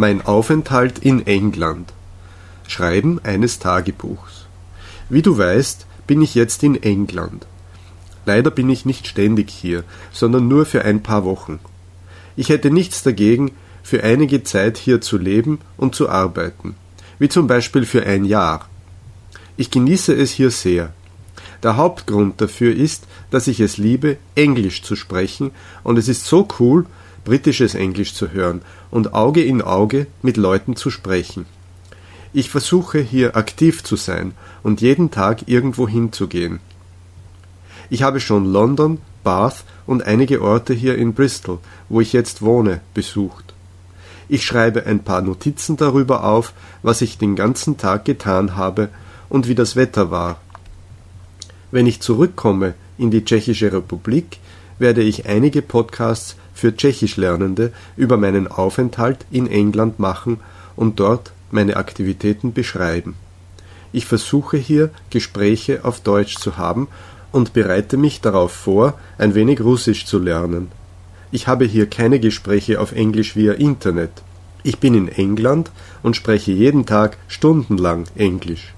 Mein Aufenthalt in England. Schreiben eines Tagebuchs. Wie du weißt, bin ich jetzt in England. Leider bin ich nicht ständig hier, sondern nur für ein paar Wochen. Ich hätte nichts dagegen, für einige Zeit hier zu leben und zu arbeiten, wie zum Beispiel für ein Jahr. Ich genieße es hier sehr. Der Hauptgrund dafür ist, dass ich es liebe, Englisch zu sprechen, und es ist so cool, britisches Englisch zu hören und Auge in Auge mit Leuten zu sprechen. Ich versuche hier aktiv zu sein und jeden Tag irgendwo hinzugehen. Ich habe schon London, Bath und einige Orte hier in Bristol, wo ich jetzt wohne, besucht. Ich schreibe ein paar Notizen darüber auf, was ich den ganzen Tag getan habe und wie das Wetter war. Wenn ich zurückkomme in die Tschechische Republik, werde ich einige Podcasts für Tschechischlernende über meinen Aufenthalt in England machen und dort meine Aktivitäten beschreiben. Ich versuche hier Gespräche auf Deutsch zu haben und bereite mich darauf vor, ein wenig Russisch zu lernen. Ich habe hier keine Gespräche auf Englisch via Internet. Ich bin in England und spreche jeden Tag stundenlang Englisch.